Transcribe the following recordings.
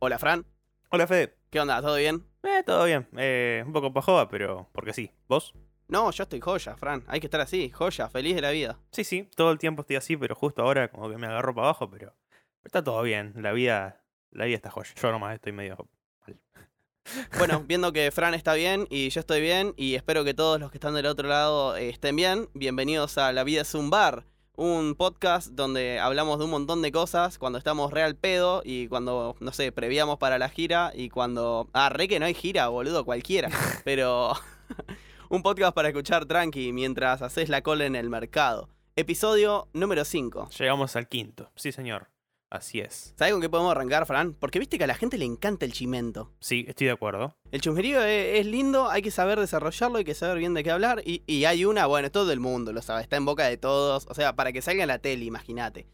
Hola, Fran. Hola, Fede. ¿Qué onda? ¿Todo bien? Eh, todo bien. Eh, un poco pajoa, pero porque sí. ¿Vos? No, yo estoy joya, Fran. Hay que estar así, joya, feliz de la vida. Sí, sí. Todo el tiempo estoy así, pero justo ahora como que me agarro para abajo, pero, pero está todo bien. La vida, la vida está joya. Yo nomás estoy medio mal. Bueno, viendo que Fran está bien y yo estoy bien y espero que todos los que están del otro lado eh, estén bien, bienvenidos a La Vida es un bar, un podcast donde hablamos de un montón de cosas cuando estamos real pedo y cuando, no sé, previamos para la gira y cuando... Ah, re que no hay gira, boludo, cualquiera. Pero un podcast para escuchar tranqui mientras haces la cola en el mercado. Episodio número 5. Llegamos al quinto. Sí, señor. Así es. ¿Sabes con qué podemos arrancar, Fran? Porque viste que a la gente le encanta el chimento. Sí, estoy de acuerdo. El chusmerío es, es lindo, hay que saber desarrollarlo, hay que saber bien de qué hablar. Y, y hay una, bueno, todo el mundo lo sabe, está en boca de todos. O sea, para que salga en la tele, imagínate.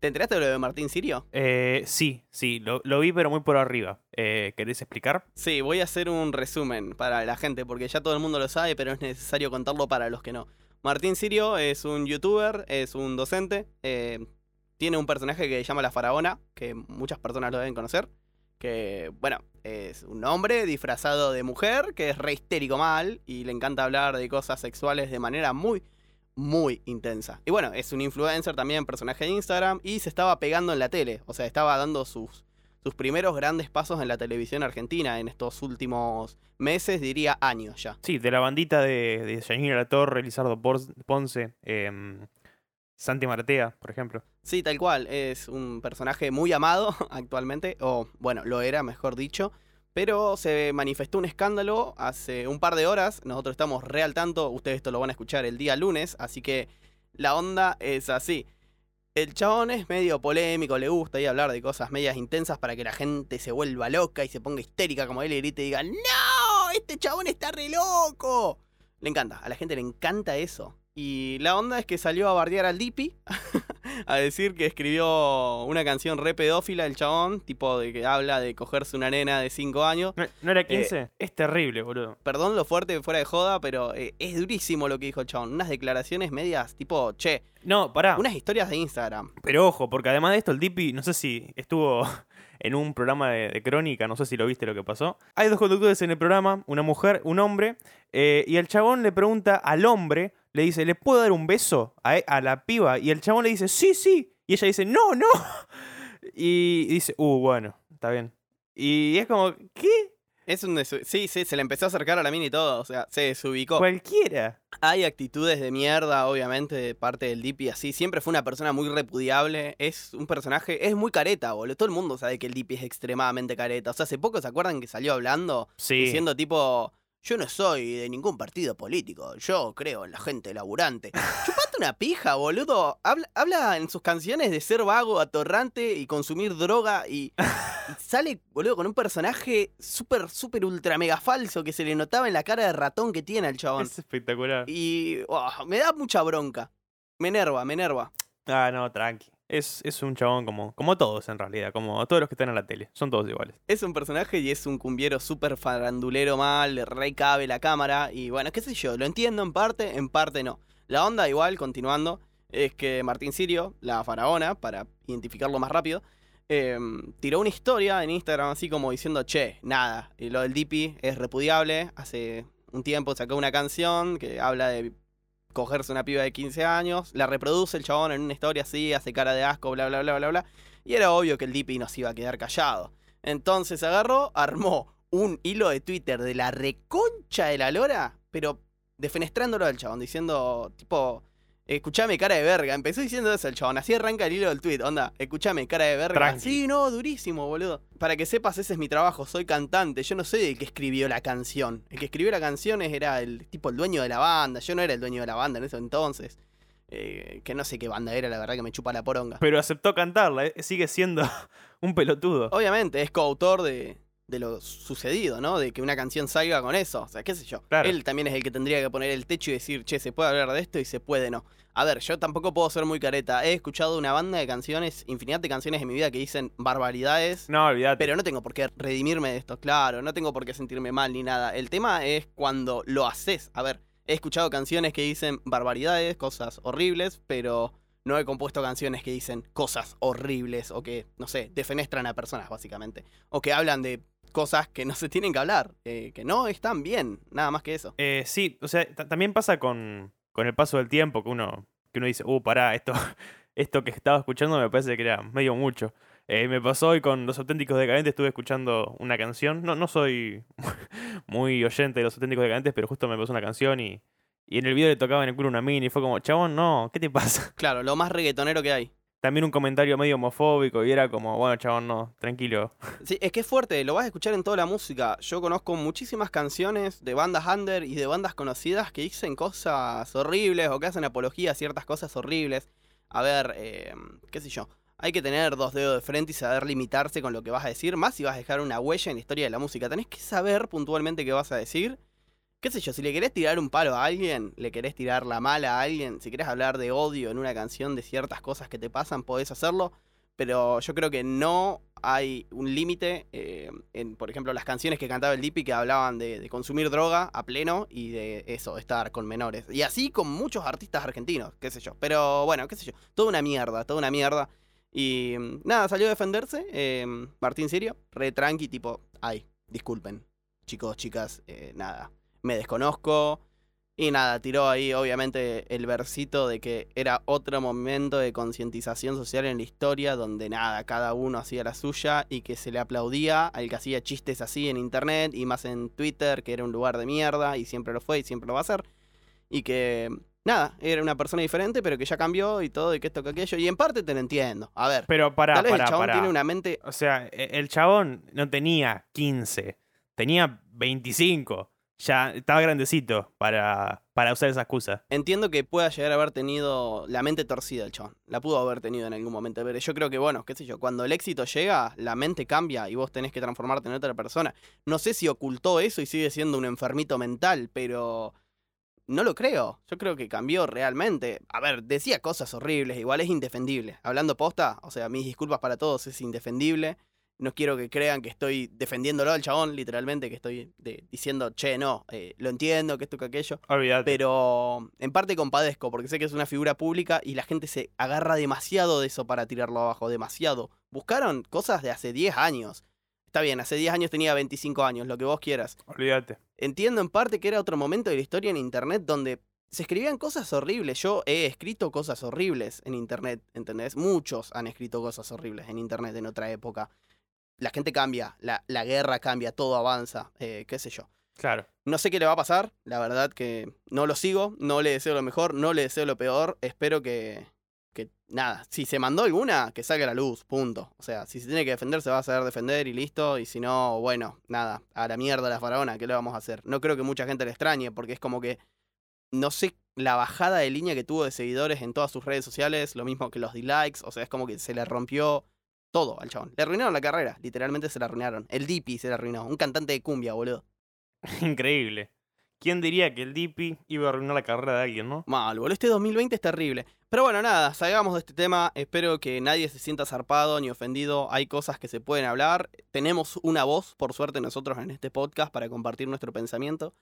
¿Te enteraste de lo de Martín Sirio? Eh, sí, sí. Lo, lo vi, pero muy por arriba. Eh, ¿Querés explicar? Sí, voy a hacer un resumen para la gente, porque ya todo el mundo lo sabe, pero es necesario contarlo para los que no. Martín Sirio es un youtuber, es un docente, eh, tiene un personaje que se llama La Faraona, que muchas personas lo deben conocer, que, bueno, es un hombre disfrazado de mujer, que es re histérico mal, y le encanta hablar de cosas sexuales de manera muy, muy intensa. Y bueno, es un influencer también, personaje de Instagram, y se estaba pegando en la tele, o sea, estaba dando sus, sus primeros grandes pasos en la televisión argentina en estos últimos meses, diría años ya. Sí, de la bandita de, de Yanina La Torre, Lizardo Ponce, em, Santi Maratea, por ejemplo. Sí, tal cual. Es un personaje muy amado actualmente, o bueno, lo era, mejor dicho. Pero se manifestó un escándalo hace un par de horas. Nosotros estamos re al tanto. Ustedes esto lo van a escuchar el día lunes. Así que la onda es así. El chabón es medio polémico, le gusta ahí hablar de cosas medias intensas para que la gente se vuelva loca y se ponga histérica como él y grite y diga, ¡No! ¡Este chabón está re loco! Le encanta, a la gente le encanta eso. Y la onda es que salió a bardear al Dipi, a decir que escribió una canción re pedófila el chabón, tipo de que habla de cogerse una nena de 5 años. ¿No, no era 15? es terrible, boludo. Perdón lo fuerte fuera de joda, pero eh, es durísimo lo que dijo el chabón. Unas declaraciones medias tipo, che, No, pará. unas historias de Instagram. Pero ojo, porque además de esto, el Dipi, no sé si estuvo en un programa de, de crónica, no sé si lo viste lo que pasó. Hay dos conductores en el programa, una mujer, un hombre, eh, y el chabón le pregunta al hombre, le dice, ¿le puedo dar un beso a, e- a la piba? Y el chabón le dice, sí, sí. Y ella dice, no, no. Y dice, uh, bueno, está bien. Y es como, ¿qué? Es un Sí, sí, se le empezó a acercar a la mina y todo, o sea, se desubicó. Cualquiera. Hay actitudes de mierda, obviamente, de parte del Dipi, así. Siempre fue una persona muy repudiable. Es un personaje, es muy careta, boludo. Todo el mundo sabe que el Dipi es extremadamente careta. O sea, hace poco se acuerdan que salió hablando, Sí. diciendo tipo, yo no soy de ningún partido político, yo creo en la gente laburante. Chupate una pija, boludo. Habla, habla en sus canciones de ser vago, atorrante y consumir droga y, y sale, boludo, con un personaje súper, súper ultra mega falso que se le notaba en la cara de ratón que tiene al chabón. Es espectacular. Y oh, me da mucha bronca. Me enerva, me enerva. Ah, no, tranqui. Es, es un chabón como, como todos en realidad, como todos los que están en la tele. Son todos iguales. Es un personaje y es un cumbiero súper farandulero mal, re cabe la cámara. Y bueno, qué sé yo, lo entiendo en parte, en parte no. La onda, igual, continuando, es que Martín Sirio, la faraona, para identificarlo más rápido, eh, tiró una historia en Instagram así como diciendo, che, nada, y lo del Dipi es repudiable. Hace un tiempo sacó una canción que habla de cogerse una piba de 15 años, la reproduce el chabón en una historia así, hace cara de asco, bla, bla, bla, bla, bla. Y era obvio que el Dipi no se iba a quedar callado. Entonces agarró, armó un hilo de Twitter de la reconcha de la lora, pero defenestrándolo al chabón, diciendo, tipo, escuchame cara de verga. Empezó diciendo eso el chabón, así arranca el hilo del tweet, onda, escuchame cara de verga. Tranqui. Sí, no, durísimo, boludo. Para que sepas, ese es mi trabajo, soy cantante, yo no soy el que escribió la canción. El que escribió la canción era el tipo el dueño de la banda, yo no era el dueño de la banda en ese entonces. Eh, que no sé qué banda era, la verdad que me chupa la poronga. Pero aceptó cantarla, eh, sigue siendo un pelotudo. Obviamente, es coautor de, de lo sucedido, ¿no? De que una canción salga con eso. O sea, qué sé yo. Claro. Él también es el que tendría que poner el techo y decir, che, se puede hablar de esto y se puede no. A ver, yo tampoco puedo ser muy careta. He escuchado una banda de canciones, infinidad de canciones en mi vida que dicen barbaridades. No, olvídate. Pero no tengo por qué redimirme de esto, claro, no tengo por qué sentirme mal ni nada. El tema es cuando lo haces. A ver, he escuchado canciones que dicen barbaridades, cosas horribles, pero no he compuesto canciones que dicen cosas horribles o que, no sé, defenestran a personas, básicamente. O que hablan de cosas que no se tienen que hablar, eh, que no están bien, nada más que eso. Eh, sí, o sea, ta- también pasa con, con el paso del tiempo que uno, que uno dice, uh, pará, esto, esto que estaba escuchando me parece que era medio mucho. Eh, me pasó hoy con Los Auténticos Decadentes, estuve escuchando una canción. No, no soy muy oyente de Los Auténticos Decadentes, pero justo me pasó una canción y, y en el video le tocaba en el culo una mini y fue como, chabón, no, ¿qué te pasa? Claro, lo más reggaetonero que hay. También un comentario medio homofóbico y era como, bueno, chabón, no, tranquilo. Sí, es que es fuerte, lo vas a escuchar en toda la música. Yo conozco muchísimas canciones de bandas under y de bandas conocidas que dicen cosas horribles o que hacen apología a ciertas cosas horribles. A ver, eh, qué sé yo. Hay que tener dos dedos de frente y saber limitarse con lo que vas a decir, más si vas a dejar una huella en la historia de la música. Tenés que saber puntualmente qué vas a decir. Qué sé yo, si le querés tirar un palo a alguien, le querés tirar la mala a alguien, si querés hablar de odio en una canción de ciertas cosas que te pasan, podés hacerlo pero yo creo que no hay un límite eh, en, por ejemplo, las canciones que cantaba el Dipi que hablaban de, consumir droga a pleno y de eso, de estar con menores. Y así con muchos artistas argentinos, qué sé yo. Pero bueno, qué sé yo, toda una mierda, toda una mierda. Y mm, nada, salió a defenderse eh, Martín Sirio, re tranqui, tipo, ay, disculpen, chicos, chicas, eh, nada, me desconozco. Y nada, tiró ahí obviamente el versito de que era otro momento de concientización social en la historia donde nada, cada uno hacía la suya y que se le aplaudía al que hacía chistes así en internet y más en Twitter, que era un lugar de mierda y siempre lo fue y siempre lo va a ser. Y que nada, era una persona diferente pero que ya cambió y todo y que esto que aquello. Y en parte te lo entiendo. A ver, Pero para, tal vez para, el chabón para. tiene una mente... O sea, e- el chabón no tenía 15, tenía 25. Ya estaba grandecito para, para usar esa excusa. Entiendo que pueda llegar a haber tenido la mente torcida el chabón. La pudo haber tenido en algún momento. Pero yo creo que, bueno, qué sé yo, cuando el éxito llega, la mente cambia y vos tenés que transformarte en otra persona. No sé si ocultó eso y sigue siendo un enfermito mental, pero no lo creo. Yo creo que cambió realmente. A ver, decía cosas horribles, igual es indefendible. Hablando posta, o sea, mis disculpas para todos, es indefendible. No quiero que crean que estoy defendiéndolo al chabón, literalmente, que estoy de- diciendo, che, no, eh, lo entiendo, que esto, que aquello. Olvídate. Pero en parte compadezco, porque sé que es una figura pública y la gente se agarra demasiado de eso para tirarlo abajo, demasiado. Buscaron cosas de hace 10 años. Está bien, hace 10 años tenía 25 años, lo que vos quieras. Olvídate. Entiendo en parte que era otro momento de la historia en Internet donde se escribían cosas horribles. Yo he escrito cosas horribles en Internet, ¿entendés? Muchos han escrito cosas horribles en Internet en otra época. La gente cambia, la, la guerra cambia, todo avanza, eh, qué sé yo. Claro. No sé qué le va a pasar, la verdad que no lo sigo, no le deseo lo mejor, no le deseo lo peor, espero que, que nada, si se mandó alguna, que salga a la luz, punto. O sea, si se tiene que defender, se va a saber defender y listo, y si no, bueno, nada, a la mierda la faraona, ¿qué le vamos a hacer? No creo que mucha gente le extrañe, porque es como que, no sé, la bajada de línea que tuvo de seguidores en todas sus redes sociales, lo mismo que los dislikes, o sea, es como que se le rompió todo al chabón. Le arruinaron la carrera, literalmente se la arruinaron. El Dipi se la arruinó, un cantante de cumbia, boludo. Increíble. ¿Quién diría que el Dipi iba a arruinar la carrera de alguien, no? Mal, boludo. Este 2020 es terrible. Pero bueno, nada, salgamos de este tema. Espero que nadie se sienta zarpado ni ofendido. Hay cosas que se pueden hablar. Tenemos una voz, por suerte, nosotros en este podcast para compartir nuestro pensamiento.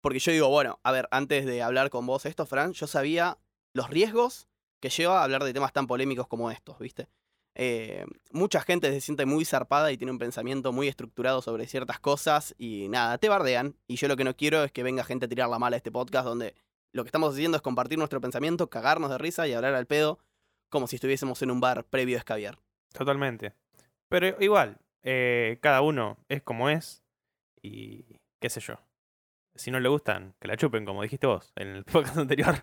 Porque yo digo, bueno, a ver, antes de hablar con vos esto, Fran, yo sabía los riesgos que lleva a hablar de temas tan polémicos como estos, ¿viste? Eh, mucha gente se siente muy zarpada y tiene un pensamiento muy estructurado sobre ciertas cosas y nada, te bardean. Y yo lo que no quiero es que venga gente a tirar la mala a este podcast donde lo que estamos haciendo es compartir nuestro pensamiento, cagarnos de risa y hablar al pedo como si estuviésemos en un bar previo a escabiar. Totalmente. Pero igual, eh, cada uno es como es y qué sé yo. Si no le gustan, que la chupen, como dijiste vos en el podcast anterior.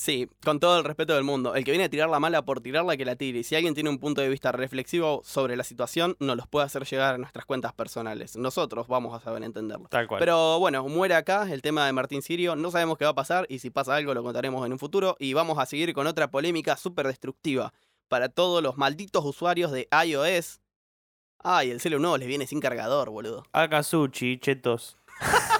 Sí, con todo el respeto del mundo. El que viene a tirar la mala por tirarla, que la tire. Y si alguien tiene un punto de vista reflexivo sobre la situación, nos los puede hacer llegar a nuestras cuentas personales. Nosotros vamos a saber entenderlo. Tal cual. Pero bueno, muere acá el tema de Martín Sirio. No sabemos qué va a pasar y si pasa algo lo contaremos en un futuro. Y vamos a seguir con otra polémica súper destructiva para todos los malditos usuarios de iOS. Ay, el celu nuevo les viene sin cargador, boludo. Akasuchi, chetos.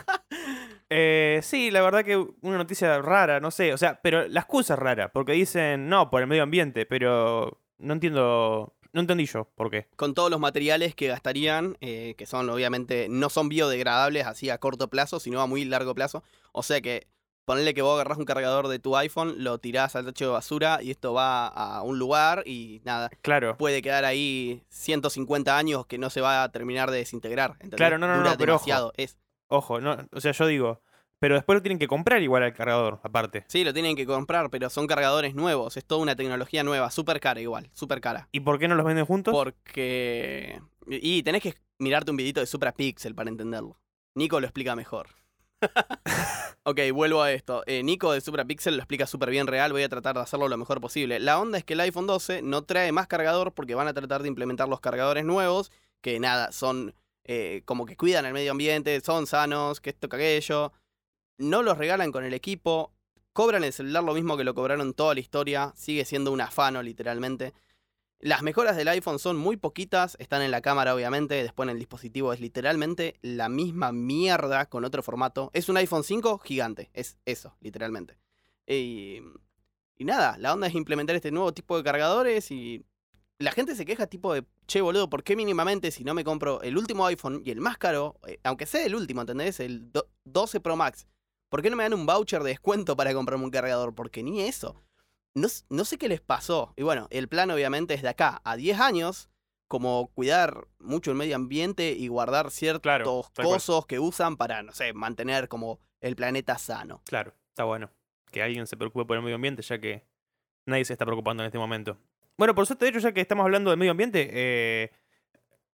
Eh, sí, la verdad que una noticia rara, no sé, o sea, pero la excusa es rara, porque dicen, no, por el medio ambiente, pero no entiendo, no entendí yo por qué. Con todos los materiales que gastarían, eh, que son obviamente, no son biodegradables así a corto plazo, sino a muy largo plazo. O sea que Ponle que vos agarrás un cargador de tu iPhone, lo tirás al tacho de basura y esto va a un lugar y nada, Claro. puede quedar ahí 150 años que no se va a terminar de desintegrar. ¿entendés? Claro, no, no, no, pero ojo. demasiado. Es, Ojo, no, o sea, yo digo, pero después lo tienen que comprar igual al cargador, aparte. sí, lo tienen que comprar, pero son cargadores nuevos. Es toda una tecnología nueva, súper cara igual, súper cara. ¿Y por qué no los venden juntos? Porque... Y tenés que mirarte un videito de Suprapixel para entenderlo. Nico lo explica mejor. ok, vuelvo a esto. Eh, Nico de Suprapixel lo explica súper bien real, voy a tratar de hacerlo lo mejor posible. La onda es que el iPhone 12 no trae más cargador porque van a tratar de implementar los cargadores nuevos, que nada, son eh, como que cuidan el medio ambiente, son sanos, que esto, que aquello. No los regalan con el equipo, cobran el celular lo mismo que lo cobraron toda la historia, sigue siendo un afano literalmente. Las mejoras del iPhone son muy poquitas, están en la cámara obviamente, después en el dispositivo es literalmente la misma mierda con otro formato. Es un iPhone 5 gigante, es eso, literalmente. Y, y nada, la onda es implementar este nuevo tipo de cargadores y la gente se queja tipo de, che boludo, ¿por qué mínimamente si no me compro el último iPhone y el más caro, eh, aunque sea el último, ¿entendés? El do- 12 Pro Max, ¿por qué no me dan un voucher de descuento para comprarme un cargador? Porque ni eso. No, no sé qué les pasó. Y bueno, el plan obviamente es de acá a 10 años, como cuidar mucho el medio ambiente y guardar ciertos Claro, cosos que usan para, no sé, mantener como el planeta sano. Claro, está bueno. Que alguien se preocupe por el medio ambiente, ya que nadie se está preocupando en este momento. Bueno, por suerte, de hecho, ya que estamos hablando del medio ambiente, eh,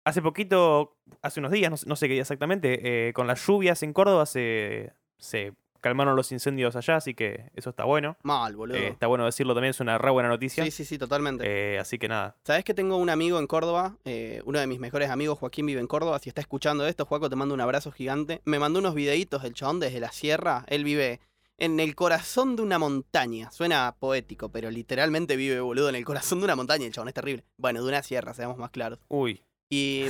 hace poquito, hace unos días, no, sé- no sé qué día exactamente, eh, con las lluvias en Córdoba se, se calmaron los incendios allá, así que eso está bueno. Mal, boludo. Eh, está bueno decirlo también, es una re buena noticia. sí, sí, sí, totalmente. Eh, así que nada, Sabes que tengo un amigo en Córdoba, eh, uno de mis mejores amigos, Joaquín, vive en Córdoba. Si está escuchando esto, Joaco, te mando un abrazo gigante. Me mandó unos videitos del chabón desde la sierra. Él vive en el corazón de una montaña. Suena poético, pero literalmente vive, boludo, en el corazón de una montaña. El chabón es terrible. Bueno, de una sierra, seamos más claros. uy, Y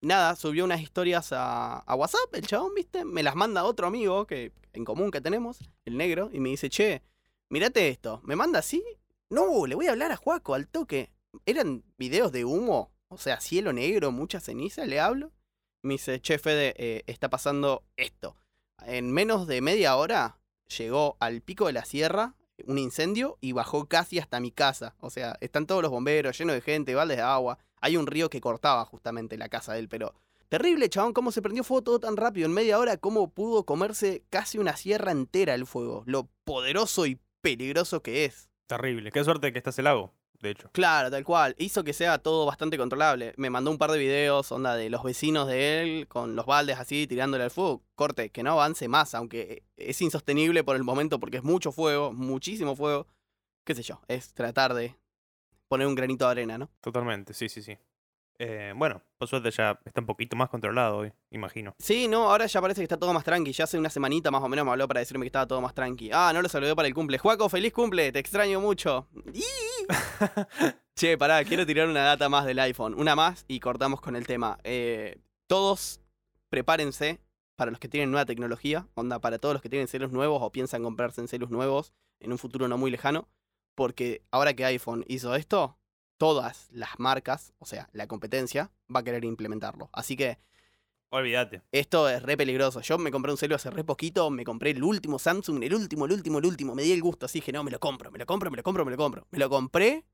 nada, subió unas historias a, a WhatsApp, el chabón, ¿viste? Me las manda otro amigo que en común que tenemos, el negro, y me dice, che, mirate esto. ¿Me manda así? No, le voy a hablar a Juaco al toque. Eran videos de humo, o sea, cielo negro, mucha ceniza, le hablo. Me dice, che, Fede, eh, está pasando esto. En menos de media hora llegó al pico de la sierra un incendio y bajó casi hasta mi casa. O sea, están todos los bomberos, llenos de gente, baldes de agua. Hay un río que cortaba justamente la casa de él, pero terrible, chabón, cómo se prendió fuego todo tan rápido. En media hora, cómo pudo comerse casi una sierra entera el fuego. Lo poderoso y peligroso que es. terrible. Qué suerte que estás el lago, de hecho. Claro, tal cual. Hizo que sea todo bastante controlable. Me mandó un par de videos, onda, de los vecinos de él, con los baldes así, tirándole al fuego. Corte, que no avance más, aunque es insostenible por el momento porque es mucho fuego, muchísimo fuego. Qué sé yo, es tratar de poner un granito de arena, ¿no? Totalmente, sí, sí, sí. Eh, bueno, por suerte ya está un poquito más controlado hoy, imagino. Sí, no, ahora ya parece que está todo más tranqui. Ya hace una semanita más o menos me habló para decirme que estaba todo más tranqui. Ah, no lo saludé para el cumple. Juaco, feliz cumple, te extraño mucho. Che, pará, quiero tirar una data más del iPhone. Una más y cortamos con el tema. Eh, todos prepárense para los que tienen nueva tecnología. Onda, para todos los que tienen celos nuevos o piensan comprarse en celos nuevos en un futuro no muy lejano. Porque ahora que iPhone hizo esto, todas las marcas, o sea, la competencia, va a querer implementarlo. Así que Olvídate. esto es re peligroso. Yo me compré un celu hace re poquito, me compré el último Samsung, el último, el último, el último. Me di el gusto, así dije, no, me lo compro, me lo compro, me lo compro, me lo compro. Me lo compré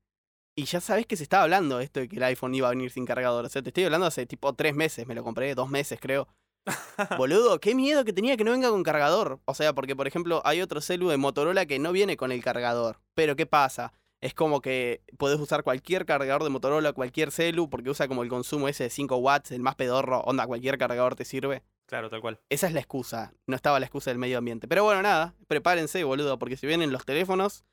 y ya sabés que se estaba hablando esto de que el iPhone iba a venir sin cargador. O sea, te estoy hablando hace tipo tres meses, me lo compré, dos meses creo. Boludo, qué miedo que tenía que no venga con cargador. O sea, porque por ejemplo hay otro celu de Motorola que no viene con el cargador. Pero ¿qué pasa? Es como que podés usar cualquier cargador de Motorola, cualquier celu, porque usa como el consumo ese de 5 watts, el más pedorro, onda, cualquier cargador te sirve. Claro, tal cual. Esa es la excusa. No estaba la excusa del medio ambiente. Pero bueno, nada, prepárense, boludo, porque si vienen los teléfonos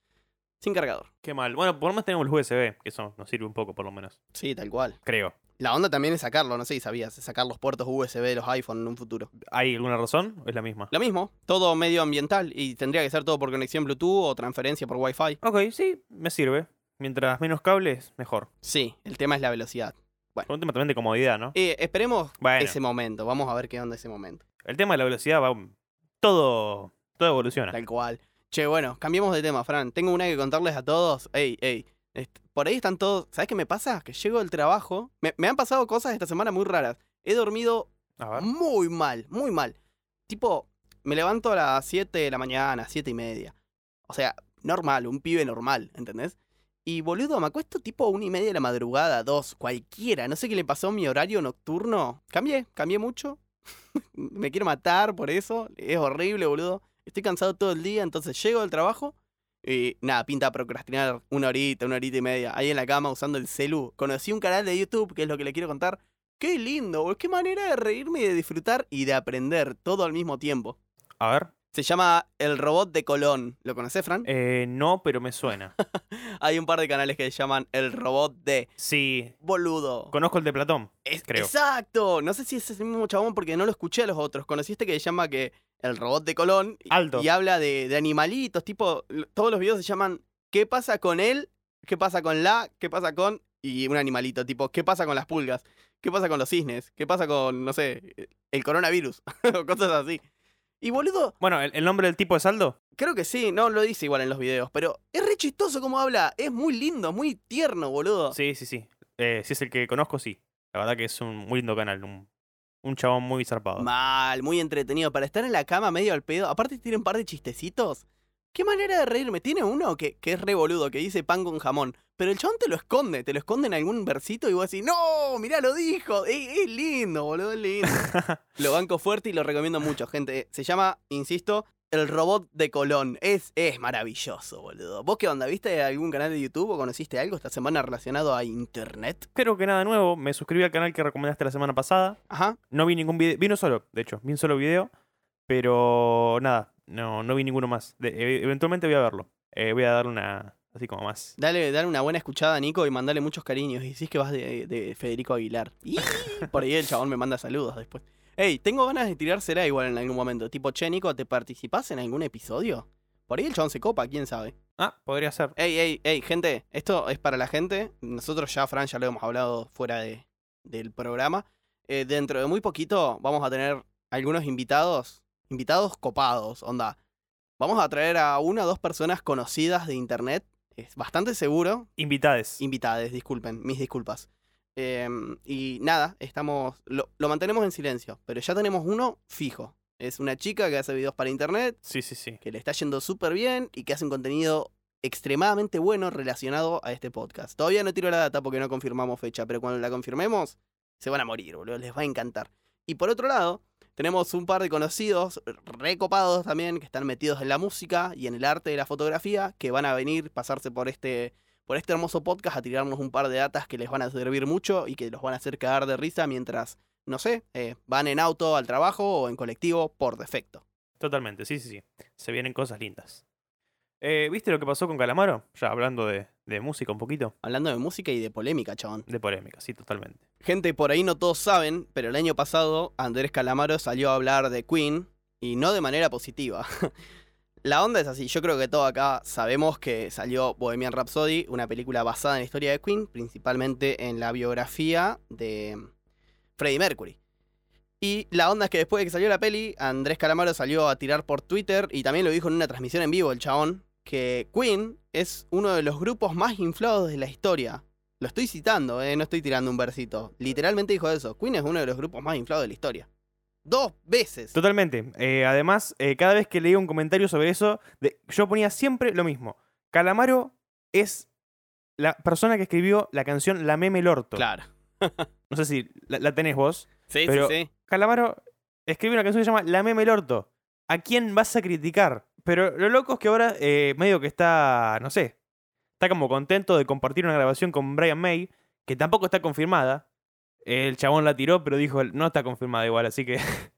sin cargador. Qué mal. Bueno, por lo menos tenemos el USB, que eso nos sirve un poco, por lo menos. Sí, tal cual. Creo. La onda también es sacarlo, no sé si sabías, sacar los puertos USB de los iPhone en un futuro. ¿Hay alguna razón? ¿O es la misma? Lo mismo, todo medio ambiental y tendría que ser todo por conexión Bluetooth o transferencia por Wi-Fi. Ok, sí, me sirve. Mientras menos cables, mejor. Sí, el tema es la velocidad. Por un tema también de comodidad, ¿no? Eh, esperemos Bueno. ese momento, vamos a ver qué onda ese momento. El tema de la velocidad va. Todo. Todo evoluciona. Tal cual. Che, bueno, cambiemos de tema, Fran. Tengo una que contarles a todos. Ey, ey. Por ahí están todos. ¿Sabes qué me pasa? Que llego del trabajo. Me, me han pasado cosas esta semana muy raras. He dormido A muy mal, muy mal. Tipo, Me levanto a las 7 de la mañana, 7 y media. O sea, normal, un pibe normal, ¿entendés? Y boludo, me acuesto tipo una y media de la madrugada, dos, cualquiera. No sé qué le pasó a mi horario nocturno. Cambié, cambié mucho. me quiero matar por eso. Es horrible, boludo. Estoy cansado todo el día, entonces llego del trabajo y nada, pinta procrastinar una horita, una horita y media. Ahí en la cama usando el celu. Conocí un canal de YouTube, que es lo que le quiero contar. Qué lindo. Qué manera de reírme y de disfrutar y de aprender todo al mismo tiempo. A ver. Se llama El Robot de Colón. ¿Lo conoces, Fran? Eh, no, pero me suena. Hay un par de canales que se llaman El Robot de Sí. Boludo. Conozco el de Platón. Es- creo. Exacto. No sé si es ese mismo chabón porque no lo escuché a los otros. Conocí este que se llama que El Robot de Colón. y- Aldo. Y habla de, de animalitos. Tipo, todos los videos se llaman ¿Qué pasa con él? ¿Qué pasa con la? ¿Qué pasa con? Y un animalito. Tipo, ¿qué pasa con las pulgas? ¿Qué pasa con los cisnes? ¿Qué pasa con, no sé, el coronavirus? o cosas así. Y boludo, Bueno, ¿el, el nombre del tipo es Aldo? Creo que sí, no lo dice igual en los videos, pero es re chistoso como habla, es muy lindo, muy tierno, boludo. Sí, sí, sí. Eh, si es el que conozco, sí. La verdad que es un muy lindo canal. Un, un chabón muy zarpado. Mal, muy entretenido. Para estar en la cama medio al pedo, aparte tiene un par de chistecitos. Qué manera de reírme. Tiene uno que, que es re boludo, que dice pan con jamón. Pero el chabón te lo esconde, te lo esconde en algún versito y vos decís, no, mirá, lo dijo. Es, es lindo, boludo, es lindo. lo banco fuerte y lo recomiendo mucho, gente. Se llama, insisto, El Robot de Colón. Es, es maravilloso, boludo. ¿Vos qué onda? ¿Viste algún canal de YouTube o conociste algo esta semana relacionado a internet? Creo que nada nuevo. Me suscribí al canal que recomendaste la semana pasada. Ajá. No vi ningún video. Vi uno solo, de hecho. Vi un solo video. Pero nada. No, no vi ninguno más. De- e- eventualmente voy a verlo. Eh, voy a darle una. Así como más. Dale, dale una buena escuchada a Nico y mandale muchos cariños. Y decís que vas de, de Federico Aguilar. Y por ahí el chabón me manda saludos después. Ey, tengo ganas de tirársela igual en algún momento. Tipo, che, Nico, ¿te participás en algún episodio? Por ahí el chabón se copa, quién sabe. Ah, podría ser. Ey, ey, ey, gente, esto es para la gente. Nosotros ya, Fran, ya lo hemos hablado fuera de, del programa. Eh, dentro de muy poquito vamos a tener algunos invitados, invitados copados, onda. Vamos a traer a una o dos personas conocidas de internet, es bastante seguro. Invitades. Invitades, disculpen, mis disculpas. Em, y nada, estamos. Lo, lo mantenemos en silencio, pero ya tenemos uno fijo. Es una chica que hace videos para internet, Sí, sí, sí. que le está yendo súper bien y que hace un contenido extremadamente bueno relacionado a este podcast. Todavía no tiro la data porque no confirmamos fecha, pero cuando la confirmemos, se van a morir, boludo. Les va a encantar. Y por otro lado, tenemos un par de conocidos recopados también que están metidos en la música y en el arte de la fotografía que van a venir, pasarse por este, por este hermoso podcast a tirarnos un par de datas que les van a servir mucho y que los van a hacer cagar de risa mientras, no sé, eh, van en auto al trabajo o en colectivo por defecto. Totalmente, sí, sí, sí. Se vienen cosas lindas. Eh, ¿Viste lo que pasó con Calamaro? Ya hablando de, de música un poquito. Hablando de música y de polémica, chabón. De polémica, sí, totalmente. Gente, por ahí no todos saben, pero el año pasado Andrés Calamaro salió a hablar de Queen y no de manera positiva. La onda es así, yo creo que todos acá sabemos que salió Bohemian Rhapsody, una película basada en la historia de Queen, principalmente en la biografía de Freddie Mercury. Y la onda es que después de que salió la peli, Andrés Calamaro salió a tirar por Twitter y también lo dijo en una transmisión en vivo el chabón, que Queen es uno de los grupos más inflados de la historia. Lo estoy citando, eh, no estoy tirando un versito. Literalmente dijo eso. Queen es uno de los grupos más inflados de la historia. Dos veces. Totalmente. Eh, además, eh, cada vez que leía un comentario sobre eso, de- yo ponía siempre lo mismo. Calamaro es la persona que escribió la canción La Meme el Orto. Claro. No sé si la, la tenés vos. Sí, Pero- sí, sí. Calamaro escribe una canción que se llama La Meme el Orto. ¿A quién vas a criticar? Pero lo loco es que ahora eh, medio que está, no sé, está como contento de compartir una grabación con Brian May, que tampoco está confirmada. El chabón la tiró, pero dijo, no está confirmada igual, así que...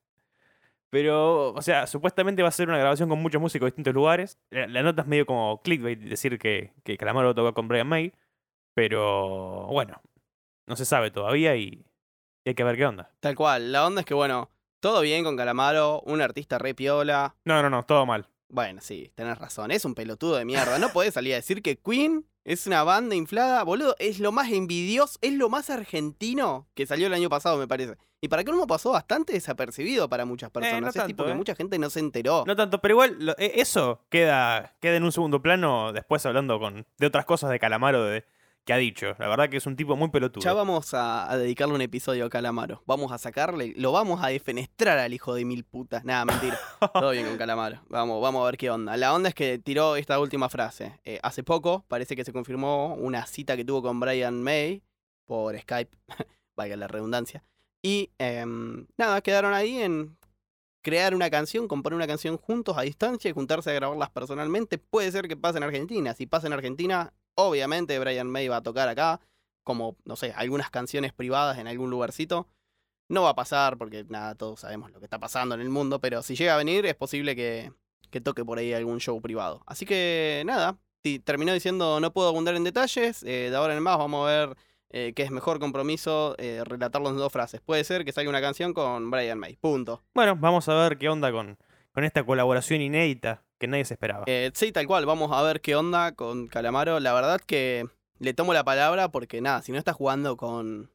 pero, o sea, supuestamente va a ser una grabación con muchos músicos de distintos lugares. La, la nota es medio como clickbait decir que, que Calamaro tocó con Brian May, pero bueno, no se sabe todavía y, y hay que ver qué onda. Tal cual. La onda es que, bueno, todo bien con Calamaro, un artista re piola. No, no, no, todo mal. Bueno, sí, tenés razón. Es un pelotudo de mierda. No podés salir a decir que Queen es una banda inflada. Boludo, es lo más envidioso, es lo más argentino que salió el año pasado, me parece. Y para que uno pasó bastante desapercibido para muchas personas. no es tipo tanto, que eh. mucha gente no se enteró. No tanto, pero igual lo- e- eso queda, queda en un segundo plano después hablando con, de otras cosas de Calamaro, de que ha dicho. La verdad que es un tipo muy pelotudo. Ya vamos a, a dedicarle un episodio a Calamaro. Vamos a sacarle, lo vamos a defenestrar al hijo de mil putas. Nada, mentira. Todo bien con Calamaro. Vamos, vamos a ver qué onda. La onda es que tiró esta última frase. Eh, hace poco parece que se confirmó una cita que tuvo con Brian May por Skype, valga la redundancia. Y em, nada, quedaron ahí en crear una canción, componer una canción juntos a distancia y juntarse a grabarlas personalmente. Puede ser que pase en Argentina. Si pasa en Argentina, obviamente Brian May va a tocar acá, como, no sé, algunas canciones privadas en algún lugarcito. No va a pasar porque, nada, todos sabemos lo que está pasando en el mundo, pero si llega a venir es posible que, que toque por ahí algún show privado. Así que, nada, terminó diciendo no puedo abundar en detalles, eh, de ahora en más vamos a ver eh, que es mejor compromiso eh, relatarlo en dos frases. Puede ser que salga una canción con Brian May. Punto. Bueno, vamos a ver qué onda con, con esta colaboración inédita que nadie se esperaba. Eh, sí, tal cual. Vamos a ver qué onda con Calamaro. La verdad que le tomo la palabra porque nada, si no está jugando con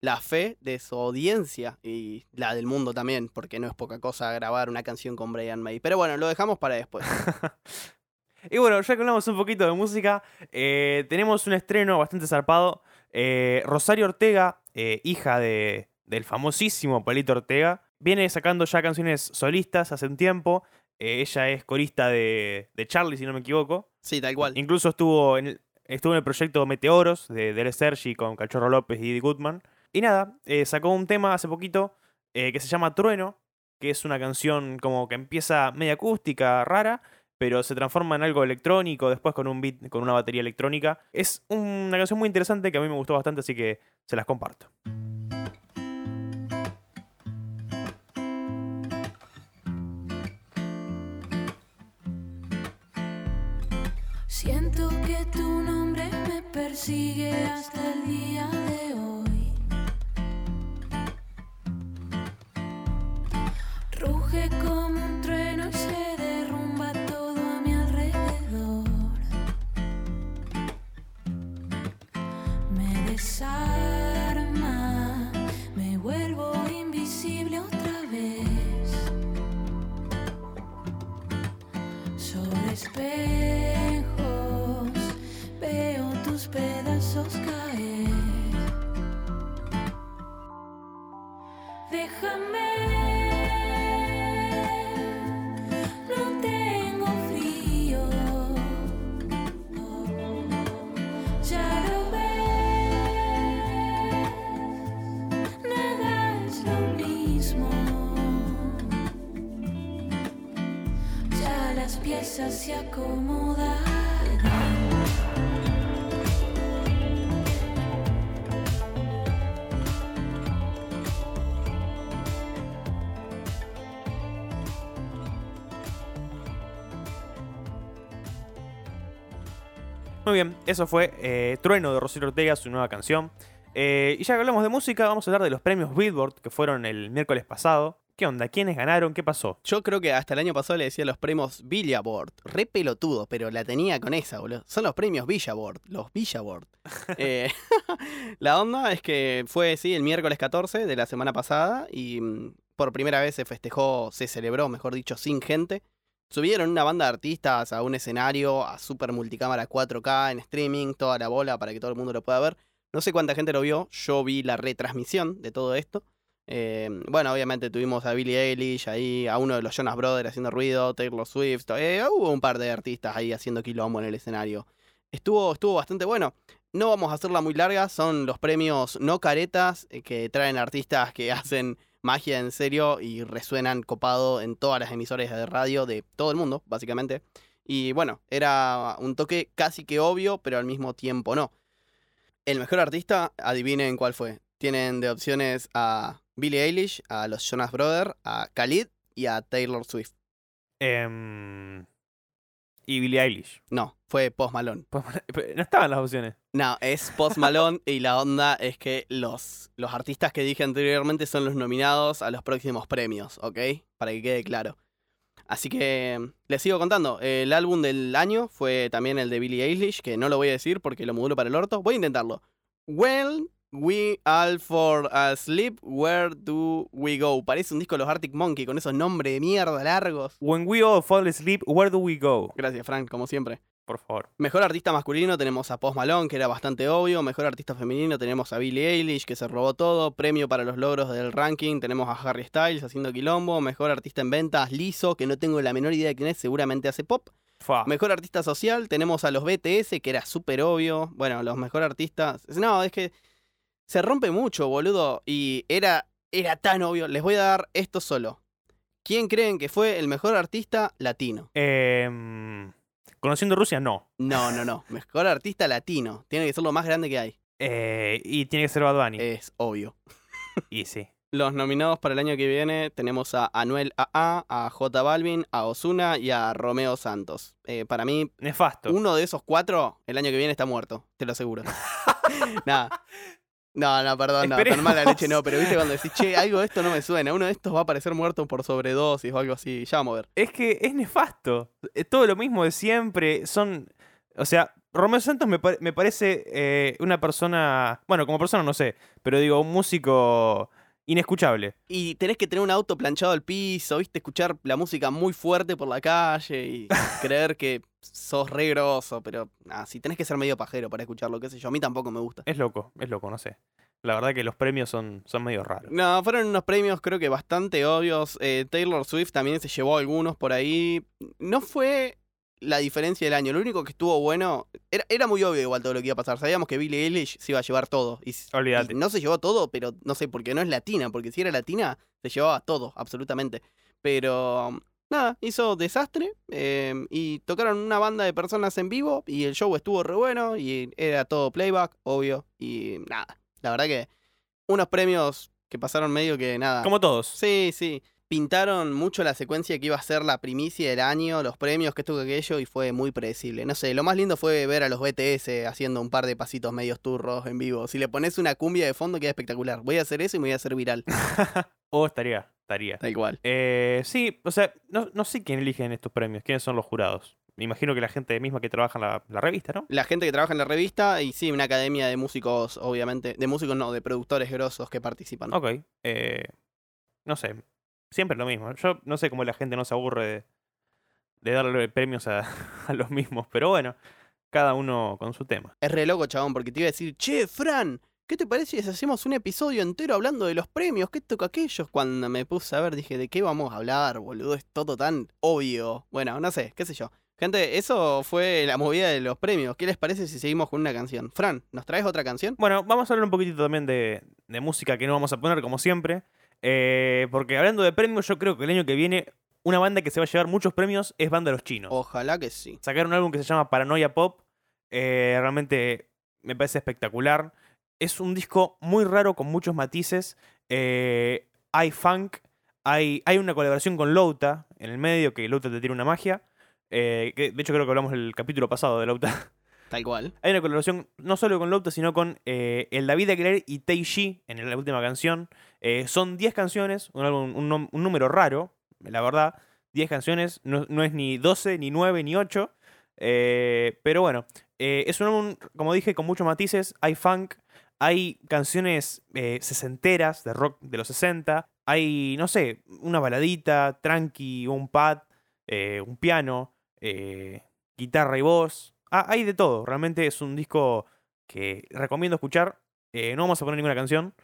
la fe de su audiencia y la del mundo también, porque no es poca cosa grabar una canción con Brian May. Pero bueno, lo dejamos para después. y bueno, ya que hablamos un poquito de música, eh, tenemos un estreno bastante zarpado. Eh, Rosario Ortega, eh, hija de, del famosísimo Palito Ortega, viene sacando ya canciones solistas hace un tiempo. Eh, ella es corista de, de Charlie, si no me equivoco. Sí, tal cual. Incluso estuvo en el, estuvo en el proyecto Meteoros de Dele Sergi con Cachorro López y Eddie Goodman. Y nada, eh, sacó un tema hace poquito eh, que se llama Trueno, que es una canción como que empieza media acústica, rara, pero se transforma en algo electrónico, después con un beat, con una batería electrónica. Es una canción muy interesante que a mí me gustó bastante, así que se las comparto. Siento que tu nombre me persigue hasta el día de hoy. Muy bien, eso fue eh, Trueno de Rosario Ortega, su nueva canción. Eh, y ya que hablamos de música, vamos a hablar de los premios Billboard que fueron el miércoles pasado. ¿Qué onda? ¿Quiénes ganaron? ¿Qué pasó? Yo creo que hasta el año pasado le decía los premios Billboard. Re pelotudo, pero la tenía con esa, boludo. Son los premios Billboard, los Billboard. Eh, la onda es que fue, sí, el miércoles 14 de la semana pasada y mm, por primera vez se festejó, se celebró, mejor dicho, sin gente. Subieron una banda de artistas a un escenario, a super multicámara 4K en streaming, toda la bola para que todo el mundo lo pueda ver. No sé cuánta gente lo vio, yo vi la retransmisión de todo esto. Eh, bueno, obviamente tuvimos a Billie Eilish ahí, a uno de los Jonas Brothers haciendo ruido, Taylor Swift, eh, hubo un par de artistas ahí haciendo quilombo en el escenario. Estuvo, estuvo bastante bueno. No vamos a hacerla muy larga, son los premios no caretas eh, que traen artistas que hacen magia en serio y resuenan copado en todas las emisoras de radio de todo el mundo, básicamente. Y bueno, era un toque casi que obvio, pero al mismo tiempo no. El mejor artista, adivinen cuál fue. Tienen de opciones a Billie Eilish, a los Jonas Brothers, a Khalid y a Taylor Swift. Em, y Billie Eilish. No, fue Post Malone. No estaban las opciones. No, es Post Malone y la onda es que los, los artistas que dije anteriormente son los nominados a los próximos premios, ¿ok? Para que quede claro. Así que les sigo contando. El álbum del año fue también el de Billie Eilish, que no lo voy a decir porque lo modulo para el orto. Voy a intentarlo. When we all for asleep, where do we go? Parece un disco de los Arctic Monkey con esos nombres de mierda largos. When we all fall asleep, where do we go? Gracias, Frank, como siempre. Por favor. Mejor artista masculino tenemos a Post Malone, que era bastante obvio. Mejor artista femenino tenemos a Billie Eilish, que se robó todo. Premio para los logros del ranking tenemos a Harry Styles haciendo quilombo. Mejor artista en ventas, Lizzo, que no tengo la menor idea de quién es, seguramente hace pop. Fua. Mejor artista social tenemos a los BTS, que era súper obvio. Bueno, los mejor artistas... No, es que se rompe mucho, boludo. Y era, era tan obvio. Les voy a dar esto solo. ¿Quién creen que fue el mejor artista latino? Em, conociendo Rusia, no. No, no, no. Mejor artista latino. Tiene que ser lo más grande que hay. Eh, y tiene que ser Bad Bunny. Es obvio. Y sí. Los nominados para el año que viene tenemos a Anuel AA, a J Balvin, a Osuna y a Romeo Santos. Eh, para mí, Nefasto. uno de esos cuatro el año que viene está muerto, te lo aseguro. Nada. No, no, perdón, no, tan mala leche no, pero viste cuando decís, che, algo de esto no me suena, uno de estos va a aparecer muerto por sobredosis o algo así, ya vamos a ver. Es que es nefasto. Es todo lo mismo de siempre. Son. O sea, Romeo Santos me, me parece eh, una persona. Bueno, como persona no sé. Pero digo, un músico inescuchable. Y tenés que tener un auto planchado al piso, viste, escuchar la música muy fuerte por la calle y creer que sos re grosso, pero nada, si tenés que ser medio pajero para escucharlo, qué sé yo, a mí tampoco me gusta. Es loco, es loco, no sé. La verdad que los premios son, son medio raros. No, fueron unos premios creo que bastante obvios. Eh, Taylor Swift también se llevó algunos por ahí. No fue la diferencia del año. Lo único que estuvo bueno. Era, era muy obvio igual todo lo que iba a pasar. Sabíamos que Billie Eilish se iba a llevar todo. Y, y no se llevó todo, pero no sé, porque no es latina. Porque si era latina, se llevaba todo, absolutamente. Pero. Nada, hizo desastre eh, y tocaron una banda de personas en vivo y el show estuvo re bueno y era todo playback, obvio, y nada, la verdad que unos premios que pasaron medio que nada. Como todos. Sí, sí. Pintaron mucho la secuencia que iba a ser la primicia del año, los premios, que esto que aquello, y fue muy predecible. No sé, lo más lindo fue ver a los BTS haciendo un par de pasitos medios turros en vivo. Si le pones una cumbia de fondo, queda espectacular. Voy a hacer eso y me voy a hacer viral. O estaría, estaría. Tal cual. Eh, sí, o sea, no, no sé quién eligen estos premios, quiénes son los jurados. Me imagino que la gente misma que trabaja en la, la revista, ¿no? La gente que trabaja en la revista y sí, una academia de músicos, obviamente. De músicos no, de productores grosos que participan. Ok. eh, no sé. Siempre lo mismo. Yo no sé cómo la gente no se aburre de, de darle premios a, a los mismos. Pero bueno, cada uno con su tema. Es re loco, chabón, porque te iba a decir, che, Fran, ¿qué te parece si hacemos un episodio entero hablando de los premios? ¿Qué toca aquellos? Cuando me puse a ver, dije, ¿de qué vamos a hablar, boludo? Es todo tan obvio. Bueno, no sé, qué sé yo. Gente, eso fue la movida de los premios. ¿Qué les parece si seguimos con una canción? Fran, ¿nos traes otra canción? Bueno, vamos a hablar un poquitito también de, de música que no vamos a poner como siempre. Eh, porque hablando de premios, yo creo que el año que viene una banda que se va a llevar muchos premios es Banda Los Chinos. Ojalá que sí. Sacaron un álbum que se llama Paranoia Pop. eh, realmente me parece espectacular. Es un disco muy raro con muchos matices. eh, hay funk, hay, hay una colaboración con Louta en el medio, que Louta te tiene una magia. eh, que de hecho creo que hablamos el capítulo pasado de Louta. Tal cual. hay una colaboración no solo con Louta, sino con eh, el David Aguilar y Teiji en la última canción. Eh, son 10 canciones, un, número raro, la verdad. 10 canciones, no, es ni 12, ni 9, ni 8. eh, pero bueno, es un álbum, como dije, con muchos matices. Hay funk, hay canciones sesenteras de rock de los 60. Hay, no sé, una baladita, tranqui, un pad, un piano, guitarra y voz. Ah, hay de todo. Realmente es un disco que recomiendo escuchar. Eh, no vamos a poner ninguna canción,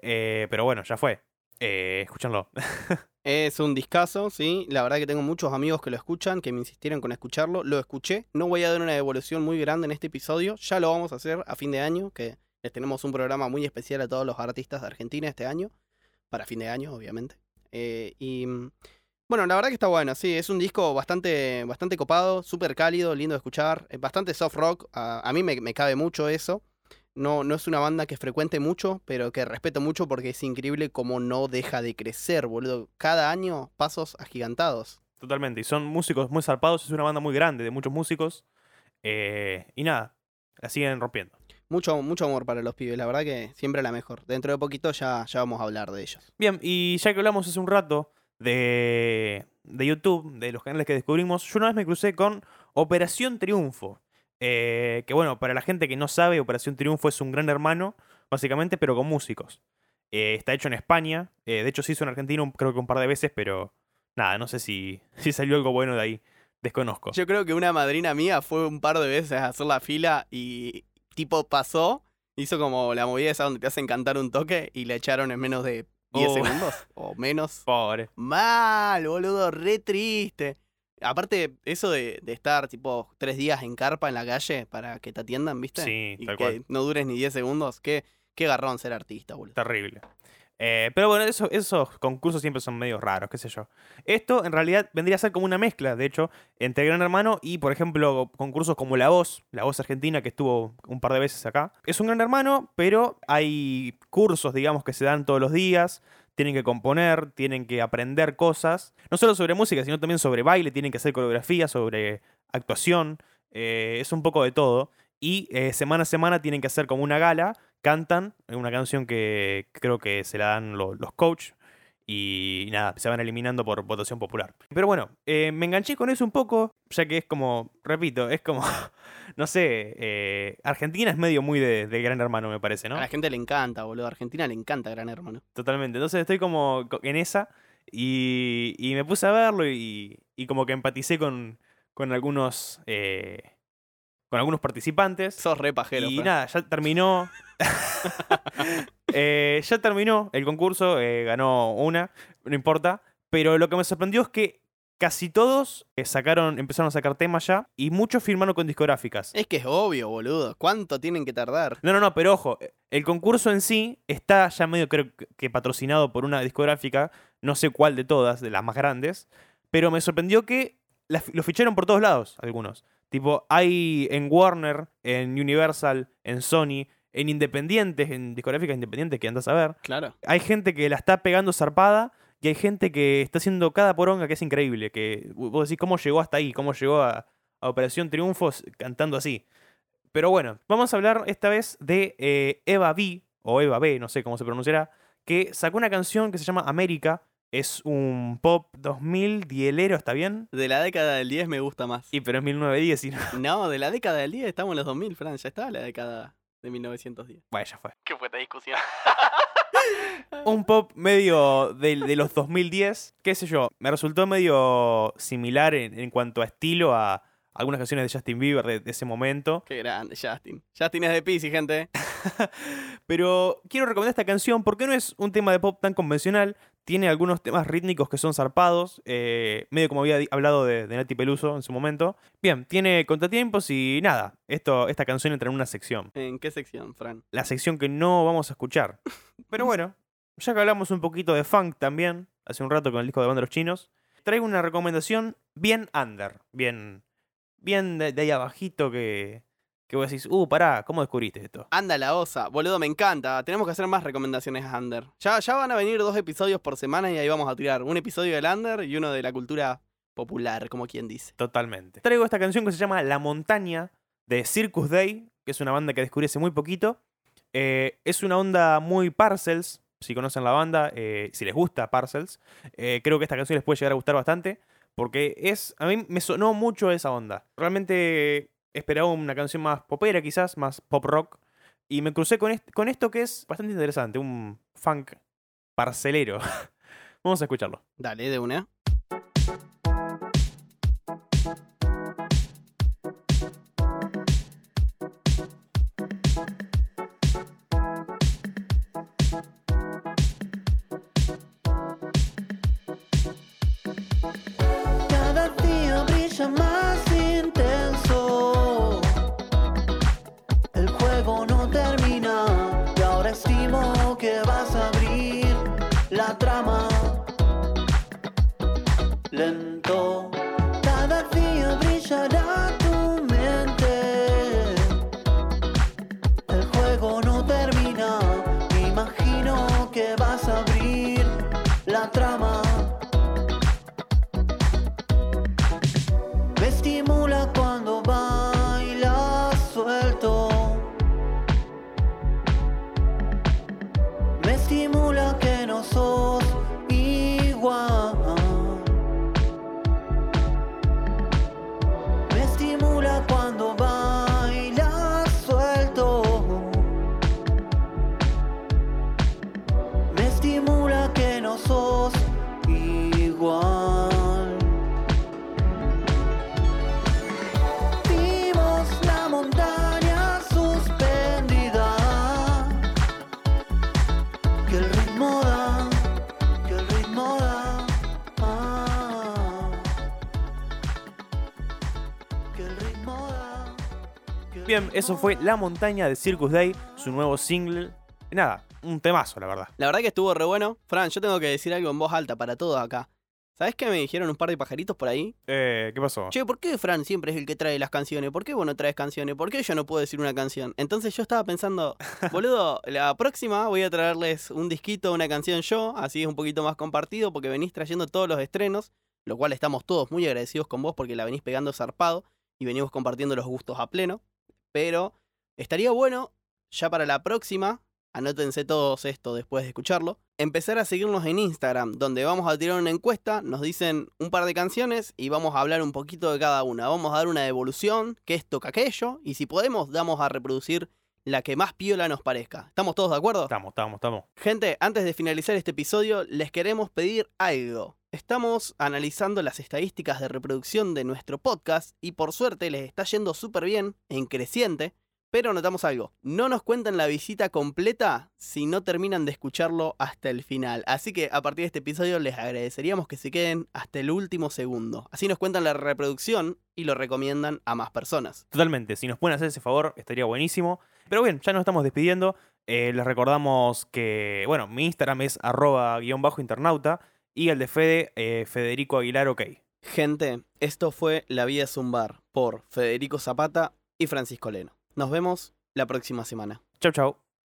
eh, pero bueno, ya fue. Eh, escúchanlo. Es un discazo, sí. La verdad que tengo muchos amigos que lo escuchan, que me insistieron con escucharlo. Lo escuché. No voy a dar una devolución muy grande en este episodio. Ya lo vamos a hacer a fin de año, que les tenemos un programa muy especial a todos los artistas de Argentina este año. Para fin de año, obviamente. Eh, y mm, bueno, la verdad que está bueno, sí. Es un disco bastante, bastante copado, súper cálido, lindo de escuchar. Es bastante soft rock. A, a mí me, me cabe mucho eso. No, no es una banda que frecuente mucho, pero que respeto mucho porque es increíble cómo no deja de crecer, boludo. Cada año pasos agigantados. Totalmente. Y son músicos muy zarpados. Es una banda muy grande de muchos músicos. Eh, y nada, la siguen rompiendo. Mucho, mucho amor para los pibes, la verdad que siempre la mejor. Dentro de poquito ya, ya vamos a hablar de ellos. Bien, y ya que hablamos hace un rato de, de YouTube, de los canales que descubrimos, yo una vez me crucé con Operación Triunfo. Eh, que bueno, para la gente que no sabe, Operación Triunfo es un gran hermano, básicamente, pero con músicos. Eh, está hecho en España. eh, de hecho, se hizo en Argentina creo que un par de veces, pero nada, no sé si, si salió algo bueno de ahí. Desconozco. Yo creo que una madrina mía fue un par de veces a hacer la fila y tipo pasó, hizo como la movida esa donde te hacen cantar un toque y le echaron en menos de 10 Oh. segundos o menos. Pobre. Mal, boludo, re triste. Aparte, eso de, de estar tipo tres días en carpa en la calle para que te atiendan, ¿viste? Sí, y tal que cual. no dures ni 10 segundos. Qué, qué garrón ser artista, boludo. Terrible. Eh, pero bueno, eso- esos concursos siempre son medio raros, qué sé yo. Esto en realidad vendría a ser como una mezcla, de hecho, entre Gran Hermano y, por ejemplo, concursos como La Voz, La Voz Argentina, que estuvo un par de veces acá. Es un Gran Hermano, pero hay cursos, digamos, que se dan todos los días. Tienen que componer, tienen que aprender cosas, no solo sobre música, sino también sobre baile, tienen que hacer coreografía, sobre actuación, eh, es un poco de todo. Y eh, semana a semana tienen que hacer como una gala, cantan una canción que creo que se la dan lo- los coach y nada, se van eliminando por votación popular. Pero bueno, eh, me enganché con eso un poco, ya que es como, repito, es como, no sé, eh, Argentina es medio muy de, de Gran Hermano, me parece, ¿no? A la gente le encanta, boludo. A Argentina le encanta Gran Hermano. Totalmente. Entonces estoy como co- en esa y, y me puse a verlo y, y como que empaticé con, con algunos eh, con algunos participantes. Sos re pajero. y Fran. nada, ya terminó. Eh, ya terminó el concurso, eh, ganó una, no importa. Pero lo que me sorprendió es que casi todos eh, sacaron, empezaron a sacar temas ya y muchos firmaron con discográficas. Es que es obvio, boludo. ¿Cuánto tienen que tardar? No, no, no, pero ojo, el concurso en sí está ya medio creo que- patrocinado por una discográfica, no sé cuál de todas, de las más grandes, pero me sorprendió que la fi- lo ficharon por todos lados, algunos. Tipo, hay en Warner, en Universal, en Sony, en independientes, en discográficas independientes que andas a ver. Claro. Hay gente que la está pegando zarpada y hay gente que está haciendo cada poronga que es increíble. Que vos decís cómo llegó hasta ahí, cómo llegó a, a Operación Triunfo s- cantando así. Pero bueno, vamos a hablar esta vez de eh, Eva B, o Eva B, no sé cómo se pronunciará, que sacó una canción que se llama América. Es un pop 2000 dielero, ¿está bien? De la década del 10 me gusta más. Y pero es 1910 y no. No, de la década del 10 estamos en los 2000, Fran. Ya está la década de 1910. Bueno, ya fue. ¿Qué fue esta discusión? un pop medio de, de los 2010, qué sé yo, me resultó medio similar en, en cuanto a estilo a algunas canciones de Justin Bieber de, de ese momento. Qué grande, Justin. Justin es de Pisi, gente. Pero quiero recomendar esta canción porque no es un tema de pop tan convencional, tiene algunos temas rítmicos que son zarpados, eh, medio como había hablado de, de Nati Peluso en su momento. Bien, tiene contratiempos y nada, esto, esta canción entra en una sección. ¿En qué sección, Fran? la sección que no vamos a escuchar. Pero bueno, ya que hablamos un poquito de funk también, hace un rato con el disco de Banda Los Chinos, traigo una recomendación bien under, bien, bien de, de ahí abajito que, que vos decís, uh, pará, ¿cómo descubriste esto? Anda la osa. Boludo, me encanta. Tenemos que hacer más recomendaciones a Under. Ya, ya van a venir dos episodios por semana y ahí vamos a tirar un episodio del Under y uno de la cultura popular, como quien dice. Totalmente. Traigo esta canción que se llama La Montaña de Circus Day, que es una banda que descubrí hace muy poquito. Eh, es una onda muy Parcels, si conocen la banda, eh, si les gusta Parcels. eh, creo que esta canción les puede llegar a gustar bastante, porque es, a mí me sonó mucho esa onda. Realmente esperaba una canción más popera quizás, más pop rock, y me crucé con, con esto que es bastante interesante, un funk parcelero. Vamos a escucharlo. Dale, de una. Eso fue La Montaña de Circus Day, su nuevo single. Nada, un temazo, la verdad. La verdad que estuvo re bueno. Fran, yo tengo que decir algo en voz alta para todos acá. ¿Sabes qué me dijeron un par de pajaritos por ahí? Eh, ¿Qué pasó? Che, ¿por qué Fran siempre es el que trae las canciones? ¿Por qué vos no traes canciones? ¿Por qué yo no puedo decir una canción? Entonces yo estaba pensando, boludo, la próxima voy a traerles un disquito, una canción yo, así es un poquito más compartido, porque venís trayendo todos los estrenos, lo cual estamos todos muy agradecidos con vos porque la venís pegando zarpado y venimos compartiendo los gustos a pleno. Pero estaría bueno, ya para la próxima, anótense todos esto después de escucharlo, empezar a seguirnos en Instagram, donde vamos a tirar una encuesta, nos dicen un par de canciones y vamos a hablar un poquito de cada una. Vamos a dar una devolución, que esto, que aquello, y si podemos, damos a reproducir la que más piola nos parezca. ¿Estamos todos de acuerdo? Estamos, estamos, estamos. Gente, antes de finalizar este episodio, les queremos pedir algo. Estamos analizando las estadísticas de reproducción de nuestro podcast y por suerte les está yendo súper bien, en creciente, pero notamos algo. No nos cuentan la visita completa si no terminan de escucharlo hasta el final. Así que a partir de este episodio les agradeceríamos que se queden hasta el último segundo. Así nos cuentan la reproducción y lo recomiendan a más personas. Totalmente, si nos pueden hacer ese favor, estaría buenísimo. Pero bien, ya nos estamos despidiendo. Eh, les recordamos que, bueno, mi Instagram es arroba guion bajo internauta y el de Fede, eh, Federico Aguilar, ok. Gente, esto fue La Vida es un bar por Federico Zapata y Francisco Leno. Nos vemos la próxima semana. Chau, chau.